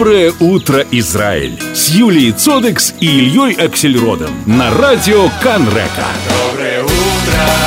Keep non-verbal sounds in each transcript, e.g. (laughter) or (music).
Доброе утро, Израиль! С Юлией Цодекс и Ильей Аксельродом на радио Канрека. Доброе утро!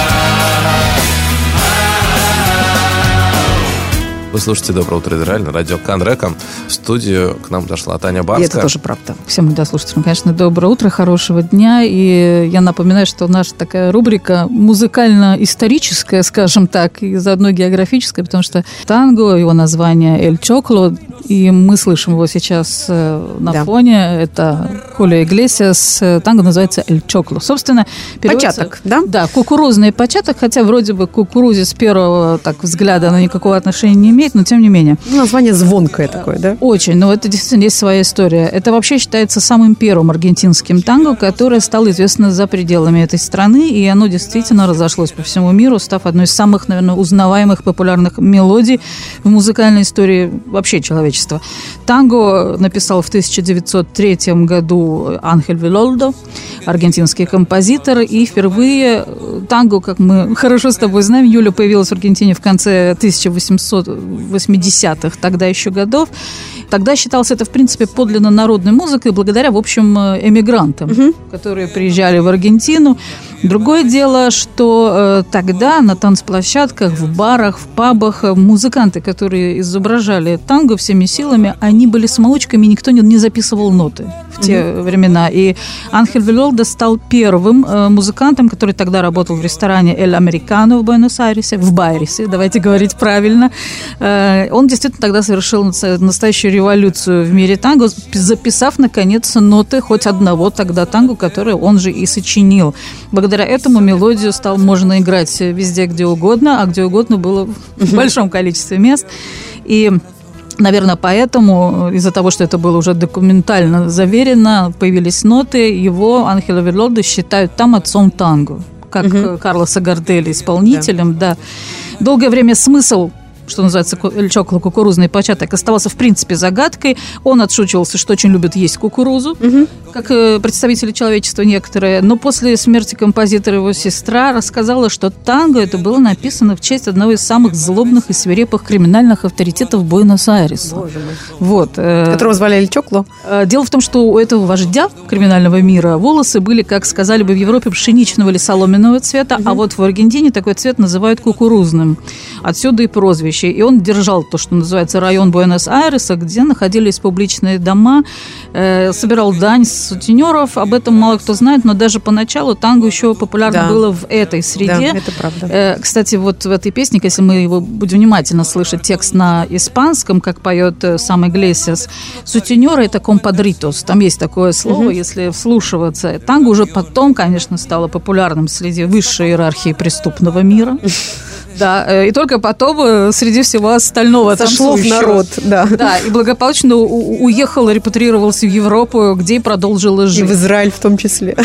Вы слушаете «Доброе утро, Израиль» на радио Канрека. В студию к нам дошла Таня Барская. И это тоже правда. Всем радиослушателям, конечно, доброе утро, хорошего дня. И я напоминаю, что наша такая рубрика музыкально-историческая, скажем так, и заодно географическая, потому что танго, его название «Эль Чокло», и мы слышим его сейчас э, на да. фоне. Это Хулио Иглесиас. Танго называется «Эль Чокло». Собственно, Початок, да? Да, кукурузный початок, хотя вроде бы кукурузе с первого так, взгляда она никакого отношения не имеет имеет, но тем не менее. Ну, название звонкое такое, да? Очень, но это действительно есть своя история. Это вообще считается самым первым аргентинским танго, которое стало известно за пределами этой страны, и оно действительно разошлось по всему миру, став одной из самых, наверное, узнаваемых популярных мелодий в музыкальной истории вообще человечества. Танго написал в 1903 году Анхель Вилолдо, аргентинский композитор, и впервые танго, как мы хорошо с тобой знаем, Юля появилась в Аргентине в конце 1800 80-х тогда еще годов. Тогда считалось это, в принципе, подлинно народной музыкой благодаря, в общем, эмигрантам, угу. которые приезжали в Аргентину. Другое дело, что э, тогда на танцплощадках, в барах, в пабах э, музыканты, которые изображали танго всеми силами, они были самоучками, никто не, не записывал ноты те mm времена. И Анхель Вилолда стал первым э, музыкантом, который тогда работал в ресторане «Эль Американо» в Буэнос-Айресе, в Байресе, давайте говорить правильно. Э, он действительно тогда совершил настоящую революцию в мире танго, записав, наконец, ноты хоть одного тогда танго, который он же и сочинил. Благодаря этому мелодию стал можно играть везде, где угодно, а где угодно было в большом количестве мест. И Наверное, поэтому, из-за того, что это было уже документально заверено, появились ноты, его Анхело Верлодо считают там отцом танго, как угу. Карлоса Гардели исполнителем, да. да. Долгое время смысл что называется, чоколо кукурузный початок, оставался в принципе загадкой. Он отшучивался, что очень любит есть кукурузу, угу. как э, представители человечества некоторые. Но после смерти композитора его сестра рассказала, что танго это было написано в честь одного из самых злобных и свирепых криминальных авторитетов Буэнос-Айреса. Вот. Э, Которого звали Эль Чокло? Э, дело в том, что у этого вождя криминального мира волосы были, как сказали бы в Европе, пшеничного или соломенного цвета, угу. а вот в Аргентине такой цвет называют кукурузным. Отсюда и прозвище вещи. И он держал то, что называется район Буэнос-Айреса, где находились публичные дома, э, собирал дань с сутенеров. Об этом мало кто знает, но даже поначалу танго еще популярно да. было в этой среде. Да, это правда. Э, кстати, вот в этой песне, если мы его будем внимательно слышать, текст на испанском, как поет э, сам Иглесиас, сутенеры – это компадритос. Там есть такое слово, угу. если вслушиваться. Танго уже потом, конечно, стало популярным среди высшей иерархии преступного мира. (laughs) Да, э, и только потом э, среди всего остального Сошло в народ, да. Да, и благополучно уехал, репатрировался в Европу, где и продолжил жить. И в Израиль в том числе.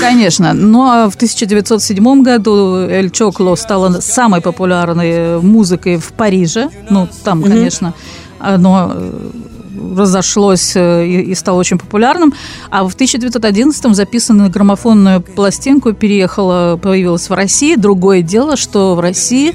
Конечно. Ну, а в 1907 году Эль Чокло стала самой популярной музыкой в Париже. Ну, там, конечно, оно э, разошлось э, и, и стало очень популярным. А в 1911-м записанную граммофонную пластинку переехала, появилась в России. Другое дело, что в России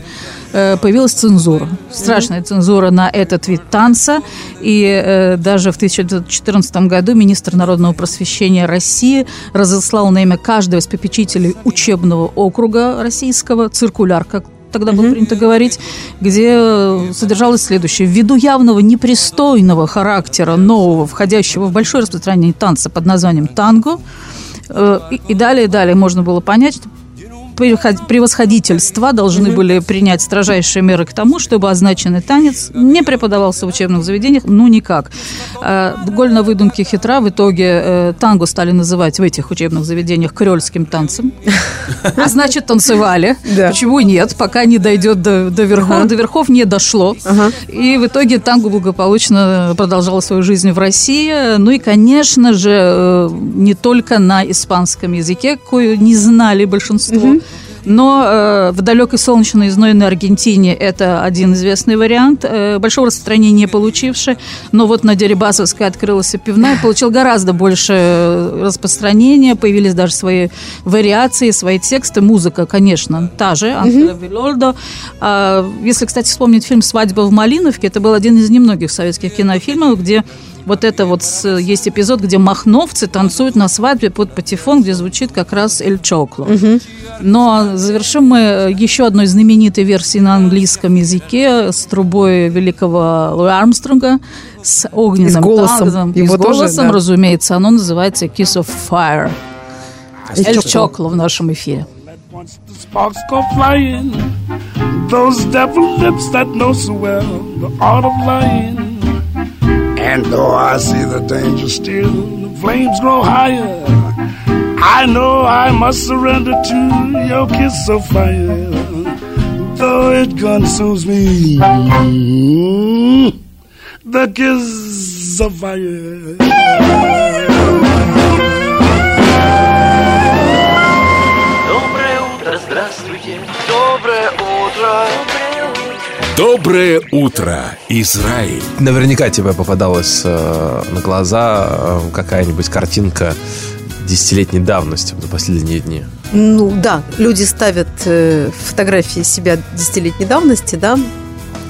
э, появилась цензура. Страшная цензура на этот вид танца. И э, даже в 1914 году министр народного просвещения России разослал на имя каждого из попечителей учебного округа российского циркуляр, как тогда было принято говорить, где содержалось следующее. Ввиду явного непристойного характера нового, входящего в большое распространение танца под названием танго, э, и далее, далее можно было понять, превосходительства должны угу. были принять строжайшие меры к тому, чтобы означенный танец не преподавался в учебных заведениях, ну никак. А, голь на выдумке хитра. В итоге э, танго стали называть в этих учебных заведениях крёльским танцем. А значит, танцевали. Почему нет? Пока не дойдет до, до верхов. До верхов не дошло. И в итоге танго благополучно продолжало свою жизнь в России. Ну и, конечно же, э, не только на испанском языке, кое не знали большинство но э, в далекой солнечной и знойной Аргентине это один известный вариант, э, большого распространения не получивший. Но вот на Дерибасовской открылась пивная, получил гораздо больше распространения, появились даже свои вариации, свои тексты. Музыка, конечно, та же, Вилольдо. А, если, кстати, вспомнить фильм «Свадьба в Малиновке», это был один из немногих советских кинофильмов, где вот это вот есть эпизод, где махновцы танцуют на свадьбе под патефон, где звучит как раз Эль Чокло. Угу. Но завершим мы еще одной знаменитой версией на английском языке с трубой великого Луи Армстронга, с огненным и с голосом. Тагом, и с голосом, тоже, да. разумеется. Оно называется Kiss of Fire. Эль Чокло в нашем эфире. Sparks go flying, those devil lips that know so well the art of lying. And though I see the danger still, the flames grow higher. I know I must surrender to your kiss of fire. Though it consumes me, the kiss of fire. Доброе утро, здравствуйте. Доброе утро. Доброе Утро, Израиль! Наверняка тебе попадалась э, на глаза э, какая-нибудь картинка десятилетней давности за последние дни. Ну да, люди ставят э, фотографии себя десятилетней давности, да,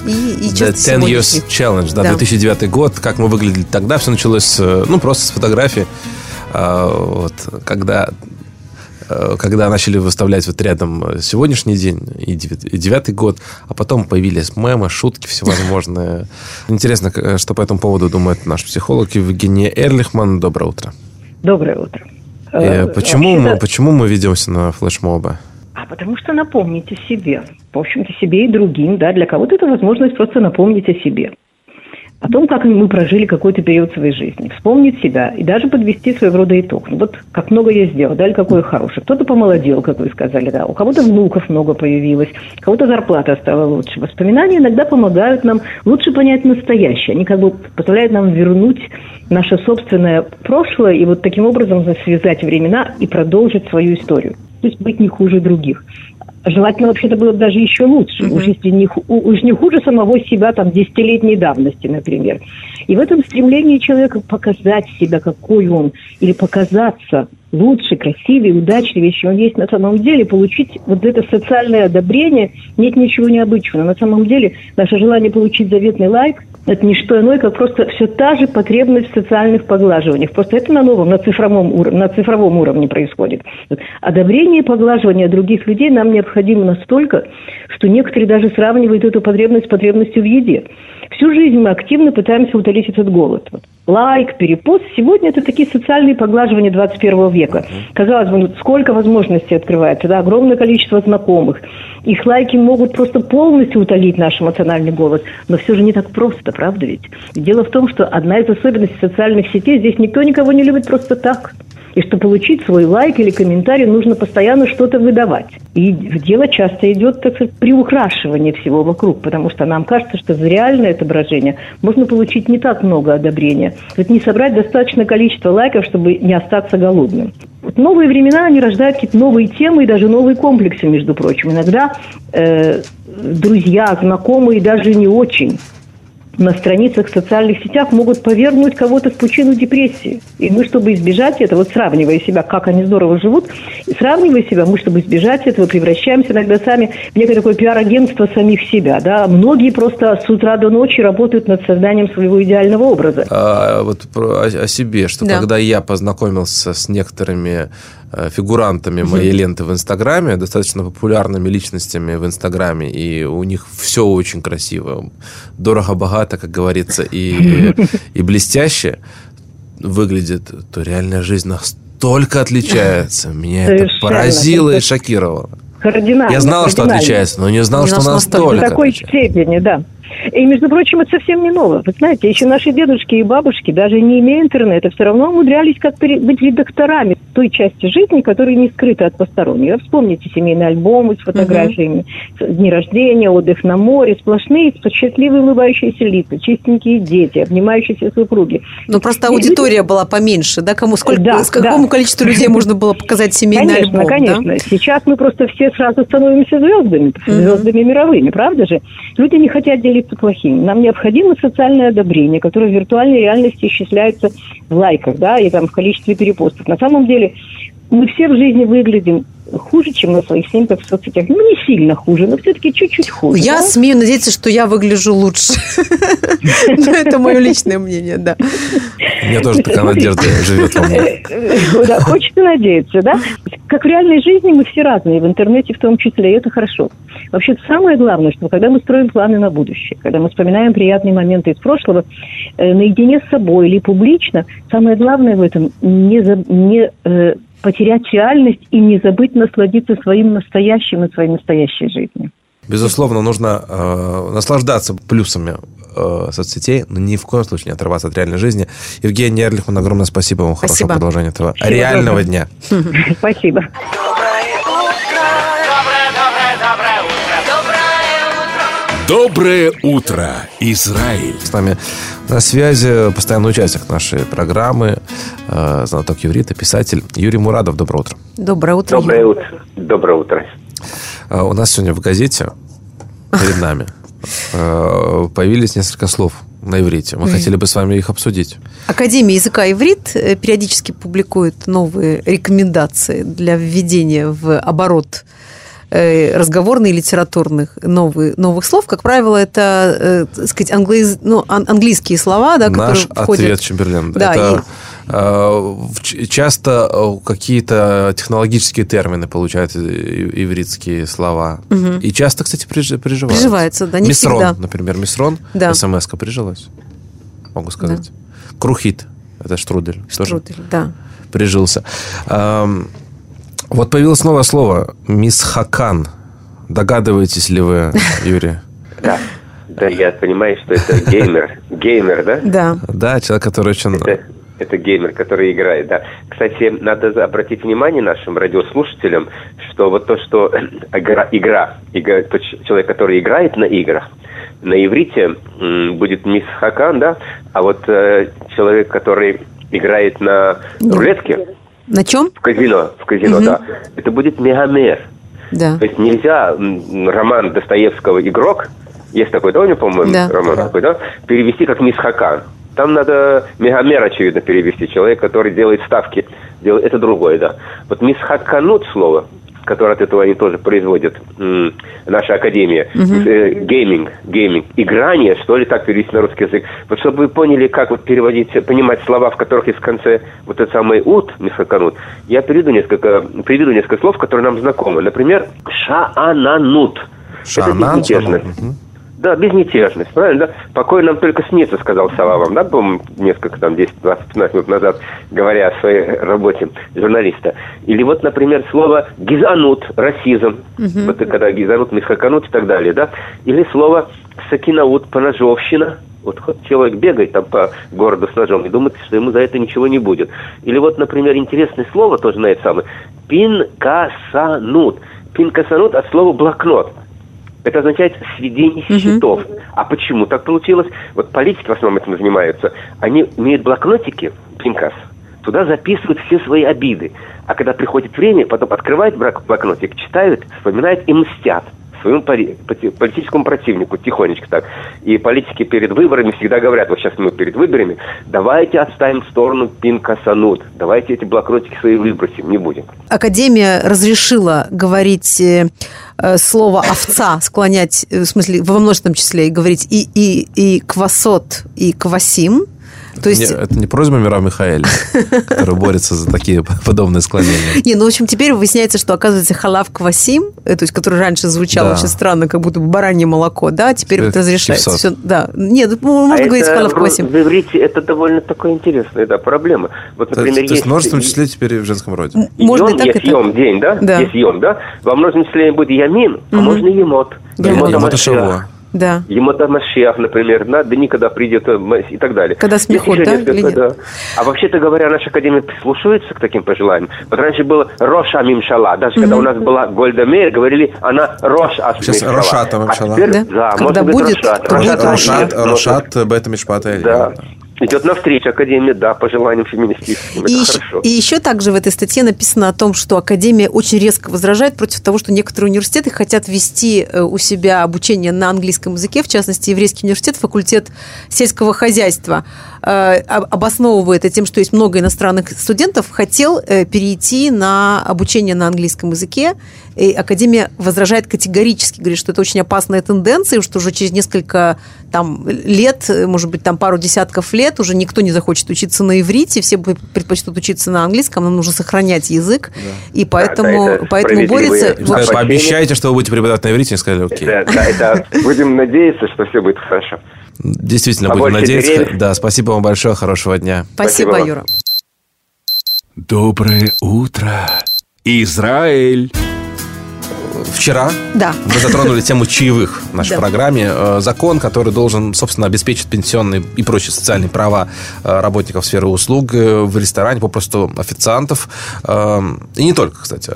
и, и The 10 Years Challenge, да, да, 2009 год, как мы выглядели тогда, все началось, э, ну, просто с фотографии, э, вот, когда когда начали выставлять вот рядом э, сегодняшний день и девятый год, а потом появились мемы, шутки всевозможные. Интересно, э, что по этому поводу думает наш психолог Евгения Эрлихман. Доброе утро. Доброе утро. И почему, мы, почему мы ведемся на флешмобы? А потому что напомните себе, в общем-то, себе и другим, да, для кого-то это возможность просто напомнить о себе о том, как мы прожили какой-то период своей жизни, вспомнить себя и даже подвести своего рода итог. Ну, вот как много я сделал, да, или какой хороший. Кто-то помолодел, как вы сказали, да, у кого-то внуков много появилось, у кого-то зарплата стала лучше. Воспоминания иногда помогают нам лучше понять настоящее. Они как бы позволяют нам вернуть наше собственное прошлое и вот таким образом связать времена и продолжить свою историю. То есть быть не хуже других. Желательно вообще-то было бы даже еще лучше. Uh-huh. Уж, если не, уж не хуже самого себя там десятилетней давности, например. И в этом стремлении человека показать себя, какой он, или показаться лучше, красивее, удачливее, чем он есть на самом деле, получить вот это социальное одобрение, нет ничего необычного. На самом деле наше желание получить заветный лайк – это не что иное, как просто все та же потребность в социальных поглаживаниях. Просто это на новом, на цифровом, уровне, на цифровом уровне происходит. Одобрение и поглаживание других людей нам необходимо настолько, что некоторые даже сравнивают эту потребность с потребностью в еде. Всю жизнь мы активно пытаемся утолить этот голод. Вот. Лайк, перепост. Сегодня это такие социальные поглаживания 21 века. Казалось бы, ну, сколько возможностей открывается, да, огромное количество знакомых. Их лайки могут просто полностью утолить наш эмоциональный голод. Но все же не так просто, правда ведь? Дело в том, что одна из особенностей социальных сетей, здесь никто никого не любит просто так. И чтобы получить свой лайк или комментарий, нужно постоянно что-то выдавать. И дело часто идет, так сказать, приукрашивание всего вокруг, потому что нам кажется, что за реальное отображение можно получить не так много одобрения. Вот не собрать достаточное количество лайков, чтобы не остаться голодным. Вот новые времена, они рождают какие-то новые темы и даже новые комплексы, между прочим. Иногда э, друзья, знакомые даже не очень на страницах в социальных сетях могут повергнуть кого-то в пучину депрессии. И мы, чтобы избежать этого, вот сравнивая себя, как они здорово живут, сравнивая себя, мы, чтобы избежать этого, превращаемся иногда сами в некое такое пиар-агентство самих себя. Да? Многие просто с утра до ночи работают над созданием своего идеального образа. А, вот про, о, о себе, что да. когда я познакомился с некоторыми фигурантами моей ленты в Инстаграме, достаточно популярными личностями в Инстаграме, и у них все очень красиво, дорого-богато, как говорится, и, (laughs) и блестяще выглядит, то реальная жизнь настолько отличается. Меня Совершенно. это поразило и шокировало. Кардинально. Я знал, что отличается, но не знал, что настолько. В такой степени, да. И, между прочим, это совсем не ново. Вы знаете, еще наши дедушки и бабушки, даже не имея интернета, все равно умудрялись как быть редакторами той части жизни, которая не скрыта от посторонних. Вспомните семейные альбомы с фотографиями, uh-huh. дни рождения, отдых на море, сплошные счастливые улыбающиеся лица, чистенькие дети, обнимающиеся супруги. Ну, просто аудитория и... была поменьше, да? Кому, сколько, да, с какому да. количеству людей можно было показать семейный конечно, альбом? Конечно, конечно. Да? Сейчас мы просто все сразу становимся звездами, звездами мировыми, правда же? Люди не хотят делиться плохими. Нам необходимо социальное одобрение, которое в виртуальной реальности исчисляется в лайках, да, и там в количестве перепостов. На самом деле мы все в жизни выглядим хуже, чем на своих снимках в соцсетях. Ну, не сильно хуже, но все-таки чуть-чуть хуже. Я да? смею надеяться, что я выгляжу лучше. (laughs) Это мое личное мнение, да. У меня тоже такая надежда живет во мне. Да, хочется надеяться, да? Как в реальной жизни мы все разные, в интернете в том числе, и это хорошо. Вообще, самое главное, что когда мы строим планы на будущее, когда мы вспоминаем приятные моменты из прошлого, э, наедине с собой или публично, самое главное в этом не, за, не э, потерять реальность и не забыть насладиться своим настоящим и своей настоящей жизнью. Безусловно, нужно э, наслаждаться плюсами э, соцсетей, но ни в коем случае не отрываться от реальной жизни. Евгений Эрлихман, огромное спасибо вам. Спасибо. Хорошего продолжения этого Всего реального доброго. дня. Спасибо. Доброе утро, Израиль! С нами на связи постоянный участник нашей программы, э, знаток юрита, писатель Юрий Мурадов. Доброе утро. Доброе утро. Доброе утро. Доброе утро. Э, у нас сегодня в газете перед нами э, появились несколько слов на иврите. Мы mm. хотели бы с вами их обсудить. Академия языка иврит э, периодически публикует новые рекомендации для введения в оборот Э, разговорных, литературных новых, новых слов, как правило, это, э, так сказать, англиз, ну, английские слова, да, Наш которые входят... ответ Чемберлен. Да, это и... э, часто какие-то технологические термины получают ивритские слова. Угу. И часто, кстати, приживаются. Приживается, да, не Мисрон, всегда. например, мисрон, да. смс-ка прижилась, могу сказать. Да. Крухит, это штрудель. Штрудель, тоже да. Прижился. Вот появилось новое слово «мисс Хакан». Догадываетесь ли вы, (laughs) Юрий? Да. Да, я понимаю, что это геймер. Геймер, да? Да. Да, человек, который очень... Это, это геймер, который играет, да. Кстати, надо обратить внимание нашим радиослушателям, что вот то, что (clears throat) игра, игра, игра тот человек, который играет на играх, на иврите будет мисс Хакан, да, а вот э, человек, который играет на рулетке, на чем? В казино, в казино, угу. да. Это будет мегамер. Да. То есть нельзя роман Достоевского «Игрок», есть такой, да, по-моему, да. роман да. такой, да, перевести как «Мисс Хакан». Там надо мегамер, очевидно, перевести. Человек, который делает ставки. Делает, это другое, да. Вот «משחקנות» слово – который от этого они тоже производят, наша академия, uh gaming, gaming, играние, что ли, так перевести на русский язык. Вот чтобы вы поняли, как вот переводить, понимать слова, в которых есть в конце вот этот самый ות, משחקנות, я приведу несколько, приведу несколько слов, которые нам знакомы. Например, шаананут. Шаананут. Это безмятежность. Да, безмятежность, правильно, да? Покой нам только снится, сказал Сова вам, да, по-моему, несколько, там, 10, 20, 15 минут назад, говоря о своей работе журналиста. Или вот, например, слово гизанут, расизм, угу. вот когда гизанут, мисхаканут и так далее, да? Или слово сакинаут, поножовщина, вот человек бегает там по городу с ножом и думает, что ему за это ничего не будет. Или вот, например, интересное слово тоже на это самое. Пинкасанут. Пинкасанут от слова блокнот. Это означает сведение угу. счетов. А почему так получилось? Вот политики в основном этим занимаются. Они имеют блокнотики, пинкас, туда записывают все свои обиды. А когда приходит время, потом открывают блокнотик, читают, вспоминают и мстят своему политическому противнику тихонечко так. И политики перед выборами всегда говорят, вот сейчас мы перед выборами, давайте отставим в сторону пинкасанут, давайте эти блокнотики свои выбросим, не будем. Академия разрешила говорить э, э слово овца, склонять, э, в смысле, во множественном числе, и говорить и, и, и квасот, и квасим – то есть... Не, это не просьба Мира Михаэля, (laughs) который борется за такие (laughs) подобные склонения. Не, ну, в общем, теперь выясняется, что, оказывается, халав квасим, э, то есть, который раньше звучал да. очень странно, как будто бы баранье молоко, да, теперь вот разрешается. Все, да. Нет, ну, можно а говорить это, халав квасим. В иврите это довольно такая интересная, да, проблема. Вот, например, то, есть, есть множественном числе теперь в женском роде. Можно и так, есть йом, день, да? да? Есть йом, да? Во множественном числе будет ямин, а можно емот. Емот, емот шавуа. Да. Емота Машиах, например, да, да никогда придет э, и так далее. Когда смехут, да? Несколько, да? А вообще-то говоря, наша академия прислушивается к таким пожеланиям. Вот раньше было Роша Мимшала. Даже угу. когда у нас была Гольда Мейер, говорили, она Рош Сейчас Рошата Мимшала. А теперь, да, да когда может будет, быть Рошат. Рошат, Рошат, Рошат, Бета Мишпата. Да идет навстречу Академии, да, по желаниям феминистическим. И, еще, хорошо. и еще также в этой статье написано о том, что Академия очень резко возражает против того, что некоторые университеты хотят вести э, у себя обучение на английском языке, в частности, Еврейский университет, факультет сельского хозяйства. Обосновывает это тем, что есть много иностранных студентов, хотел перейти на обучение на английском языке. И Академия возражает категорически, говорит, что это очень опасная тенденция, что уже через несколько там, лет, может быть, там пару десятков лет уже никто не захочет учиться на иврите, все предпочтут учиться на английском, нам нужно сохранять язык, да. и поэтому, да, поэтому борется... Пообещайте, что вы будете преподавать на иврите, и сказали, окей. Да, да, это, будем надеяться, что все будет хорошо. Действительно, Побольше будем надеяться. Деревьев. Да, спасибо вам большое, хорошего дня. Спасибо, спасибо Юра. Доброе утро, Израиль! Вчера да. мы затронули тему чаевых в нашей да. программе. Э, закон, который должен, собственно, обеспечить пенсионные и прочие социальные права э, работников сферы услуг э, в ресторане, попросту официантов. И не только, кстати.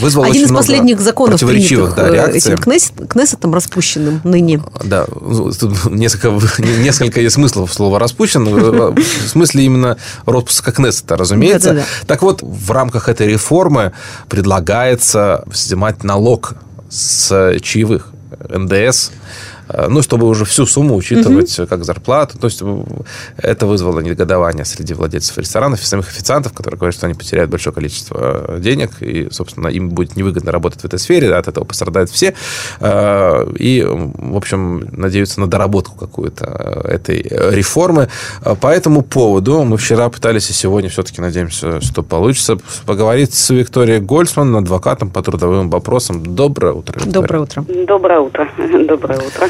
Вызвал Один из последних законов, противоречивых да, реакций. этим Кнессет, Кнессетом распущенным ныне. Да, тут несколько, (laughs) несколько есть смыслов слова «распущен». В смысле именно распуска Кнессета, разумеется. Да, да, да. Так вот, в рамках этой реформы предлагается снимать налог с чаевых. НДС Э, ну, чтобы уже всю сумму учитывать угу. как зарплату. То есть э, это вызвало негодование среди владельцев ресторанов и самих официантов, которые говорят, что они потеряют большое количество э, денег, и, собственно, им будет невыгодно работать в этой сфере, от этого пострадают все. И, в общем, надеются на доработку какую-то этой реформы. По этому поводу мы вчера пытались, и сегодня все-таки надеемся, что получится, поговорить с Викторией Гольцман, адвокатом по трудовым вопросам. Доброе утро. Виктория. Доброе утро. Доброе утро. (laughs) Доброе утро.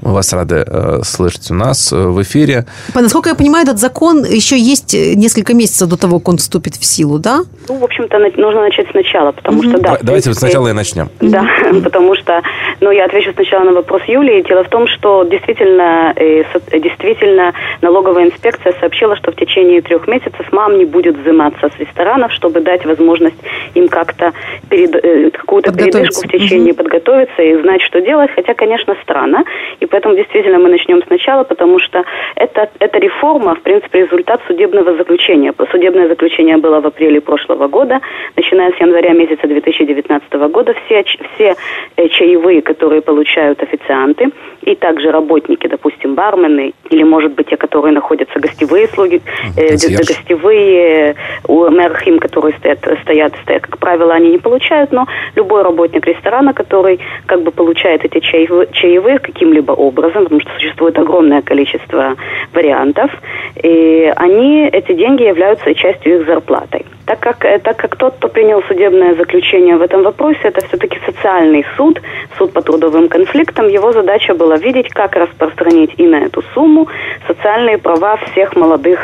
Мы вас рады э, слышать у нас э, в эфире. Насколько я понимаю, этот закон еще есть э, несколько месяцев до того, как он вступит в силу, да? Ну, в общем-то, нужно начать сначала, потому угу. что, да... Давайте принципе, сначала и начнем. Да, угу. (laughs) потому что, ну, я отвечу сначала на вопрос Юлии. Дело в том, что действительно, действительно налоговая инспекция сообщила, что в течение трех месяцев мам не будет взиматься с ресторанов, чтобы дать возможность им как-то перед, какую-то передышку в течение угу. подготовиться и знать, что делать. Хотя, конечно, странно. И поэтому действительно мы начнем сначала, потому что это, эта реформа, в принципе, результат судебного заключения. Судебное заключение было в апреле прошлого года. Начиная с января месяца 2019 года все, все э, чаевые, которые получают официанты, и также работники, допустим, бармены, или, может быть, те, которые находятся гостевые слуги, э, гостевые, у мерхим, которые стоят, стоят, стоят, как правило, они не получают, но любой работник ресторана, который как бы получает эти чаевые, каким-либо образом, потому что существует огромное количество вариантов, и они, эти деньги являются частью их зарплаты. Так как, э, так как тот, кто принял судебное заключение в этом вопросе, это все-таки социальный суд, суд по трудовым конфликтам, его задача была видеть, как распространить и на эту сумму социальные права всех молодых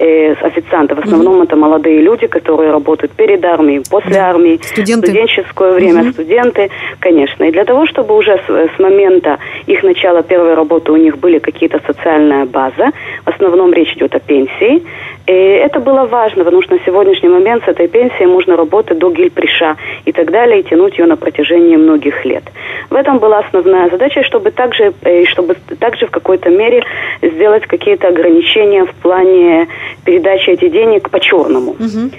э, официантов. В основном mm-hmm. это молодые люди, которые работают перед армией, после армии, студенты. студенческое время, mm-hmm. студенты, конечно. И для того, чтобы уже с, с момента их начала первой работы у них были какие-то социальная база, в основном речь идет о пенсии, и это было важно, потому что на сегодняшний момент с этой пенсией можно работать до гильприша и так далее, и тянуть ее на протяжении многих лет. В этом была основная задача, чтобы также, э, чтобы также в какой-то мере сделать какие-то ограничения в плане передачи этих денег по черному. Угу.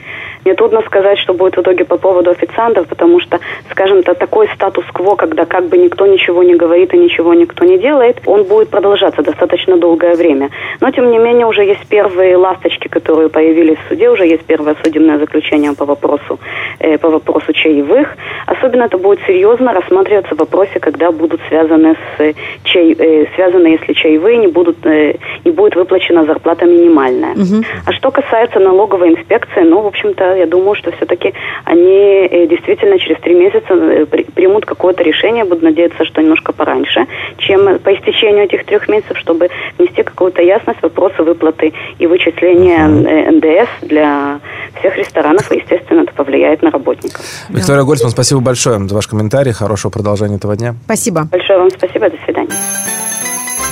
Мне трудно сказать, что будет в итоге по поводу официантов, потому что, скажем то такой статус-кво, когда как бы никто ничего не говорит и ничего никто не делает, он будет продолжаться достаточно долгое время. Но, тем не менее, уже есть первые ласточки, которые появились в суде, уже есть первое судебное заключение по вопросу, э, по вопросу чаевых. Особенно это будет серьезно рассматриваться в вопросе, когда будут связаны с чай, э, связаны, если чаевые не будут, э, не будет выплачена зарплата минимальная. Угу. А что касается налоговой инспекции, ну, в общем-то, я думаю, что все-таки они э, действительно через три месяца э, примут какое-то решение, буду надеяться, что немножко пораньше, чем по истечению этих трех месяцев, чтобы внести какую-то ясность в вопросы выплаты и вычисления э, НДС для всех ресторанов, и, естественно, это повлияет на работников. Виктория. Гольцман, спасибо большое за ваш комментарий, хорошего продолжения этого дня. Спасибо. Большое вам спасибо, до свидания.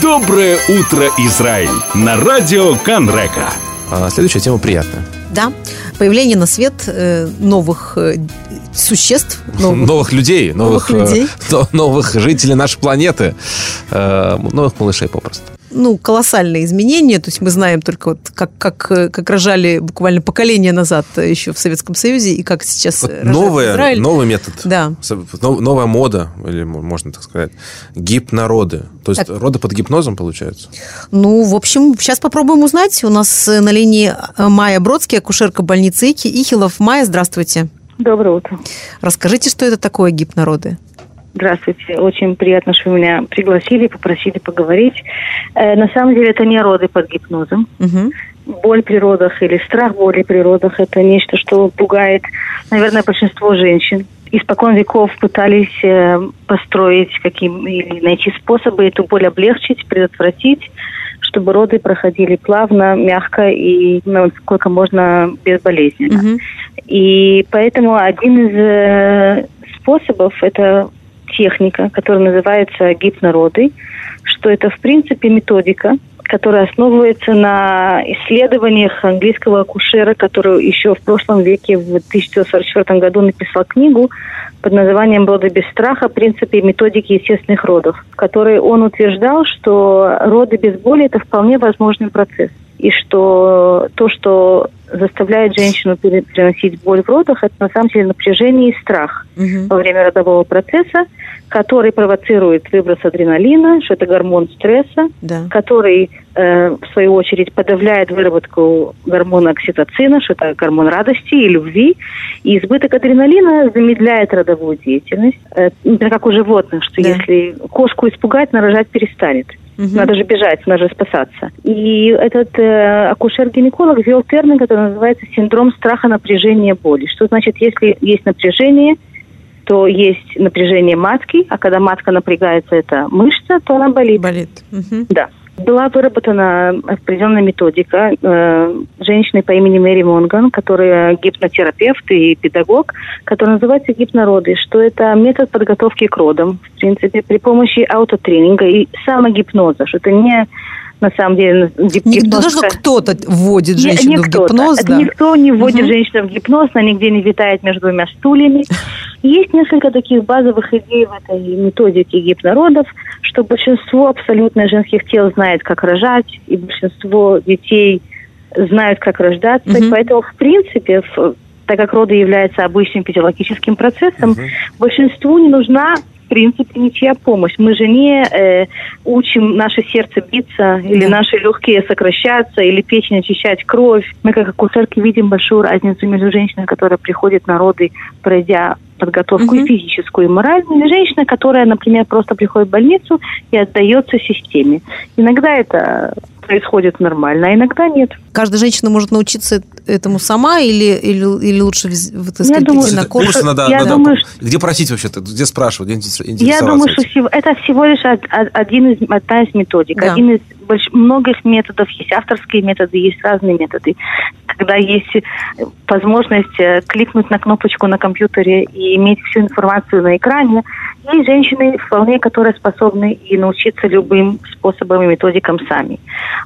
Доброе утро, Израиль! На радио Канрека. А следующая тема приятная. Да, появление на свет э, новых э, существ. Новых, (laughs) новых людей. Новых, новых, людей. (laughs) Э, новых жителей нашей планеты. Новых малышей попросту. Ну, колоссальные изменения. То есть мы знаем только вот как, как, как рожали буквально поколение назад еще в Советском Союзе и как сейчас вот новое, Израиль. Новый метод. Да. Новая мода, или можно так сказать, гипнороды. То есть так. роды под гипнозом получаются? Ну, в общем, сейчас попробуем узнать. У нас на линии Майя Бродский, акушерка больницы Ики. Ихилов. Майя, здравствуйте. Доброе утро. Расскажите, что это такое гипнороды? Здравствуйте. Очень приятно, что меня пригласили, попросили поговорить. Э, на самом деле это не роды под гипнозом. Угу. Боль при родах или страх боли при родах – это нечто, что пугает, наверное, большинство женщин. Испокон веков пытались э, построить каким или найти способы эту боль облегчить, предотвратить, чтобы роды проходили плавно, мягко и ну, сколько можно безболезненно. Угу. И поэтому один из э, способов – это техника, которая называется гипнороды, что это, в принципе, методика, которая основывается на исследованиях английского акушера, который еще в прошлом веке, в 1944 году, написал книгу под названием «Роды без страха. Принципы и методики естественных родов», в которой он утверждал, что роды без боли – это вполне возможный процесс и что то, что заставляет женщину переносить боль в родах, это на самом деле напряжение и страх угу. во время родового процесса, который провоцирует выброс адреналина, что это гормон стресса, да. который, э, в свою очередь, подавляет выработку гормона окситоцина, что это гормон радости и любви. И избыток адреналина замедляет родовую деятельность, э, например, как у животных, что да. если кошку испугать, нарожать перестанет. Угу. Надо же бежать, надо же спасаться. И этот э, акушер-гинеколог ввел термин, который называется синдром страха напряжения боли. Что значит, если есть напряжение, то есть напряжение матки, а когда матка напрягается, это мышца, то она болит. Болит. Угу. Да. Была выработана определенная методика э, женщины по имени Мэри Монган, которая гипнотерапевт и педагог, которая называется гипнороды, что это метод подготовки к родам, в принципе, при помощи аутотренинга и самогипноза, что это не на самом деле гип- не, гипноз. Даже кто-то вводит женщину не, не в гипноз, да? Никто не вводит угу. женщину в гипноз, она нигде не витает между двумя стульями. (laughs) Есть несколько таких базовых идей в этой методике гипнородов, что большинство абсолютно женских тел знает, как рожать, и большинство детей знают, как рождаться. Угу. Поэтому, в принципе, в, так как роды являются обычным физиологическим процессом, угу. большинству не нужна принципе, ничья помощь. Мы же не э, учим наше сердце биться, или да. наши легкие сокращаться, или печень очищать кровь. Мы, как акушерки, видим большую разницу между женщиной, которая приходит на роды, пройдя подготовку угу. и физическую, и моральную, или женщина, которая, например, просто приходит в больницу и отдается системе. Иногда это происходит нормально, а иногда нет. Каждая женщина может научиться этому сама или, или, или лучше так сказать, думаю, на курс? Надо, я надо, думаю, где просить вообще-то? Где спрашивать? Где я думаю, что это всего лишь один из, одна из методик. Да. Один из больш, многих методов. Есть авторские методы, есть разные методы. Когда есть возможность э, кликнуть на кнопочку на компьютере и иметь всю информацию на экране, есть женщины вполне, которые способны и научиться любым способам и методикам сами.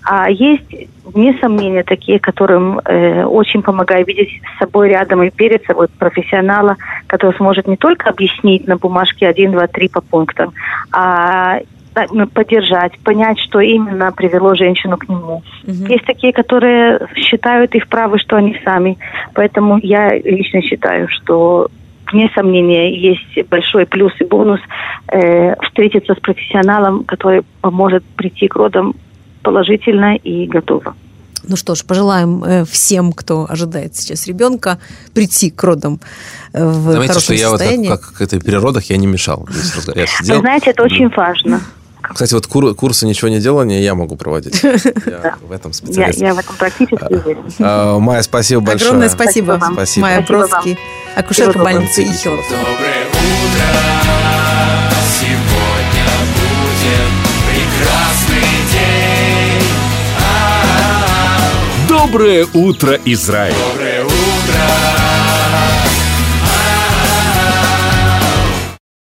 А есть, вне сомнения, такие, которым э, очень помогает видеть с собой рядом и перед собой профессионала, который сможет не только объяснить на бумажке 1, 2, 3 по пунктам, а поддержать, понять, что именно привело женщину к нему. Угу. Есть такие, которые считают их правы, что они сами. Поэтому я лично считаю, что вне сомнения, есть большой плюс и бонус э, встретиться с профессионалом, который поможет прийти к родам положительно и готово. Ну что ж, пожелаем э, всем, кто ожидает сейчас ребенка, прийти к родам э, в Заметьте, хорошем что я состоянии. вот как, как это при родах я не мешал. Я сидел, Вы знаете, это очень важно. Кстати, вот кур, курсы ничего не делания я могу проводить. (laughs) Я в этом специалист. Я, я в этом практически а, уверен. А, Майя, спасибо большое. Огромное спасибо. Спасибо. спасибо. Майя Бродский, акушерка больницы Ихилов. Доброе утро. Сегодня будет прекрасный день. Доброе утро, Израиль. Доброе утро.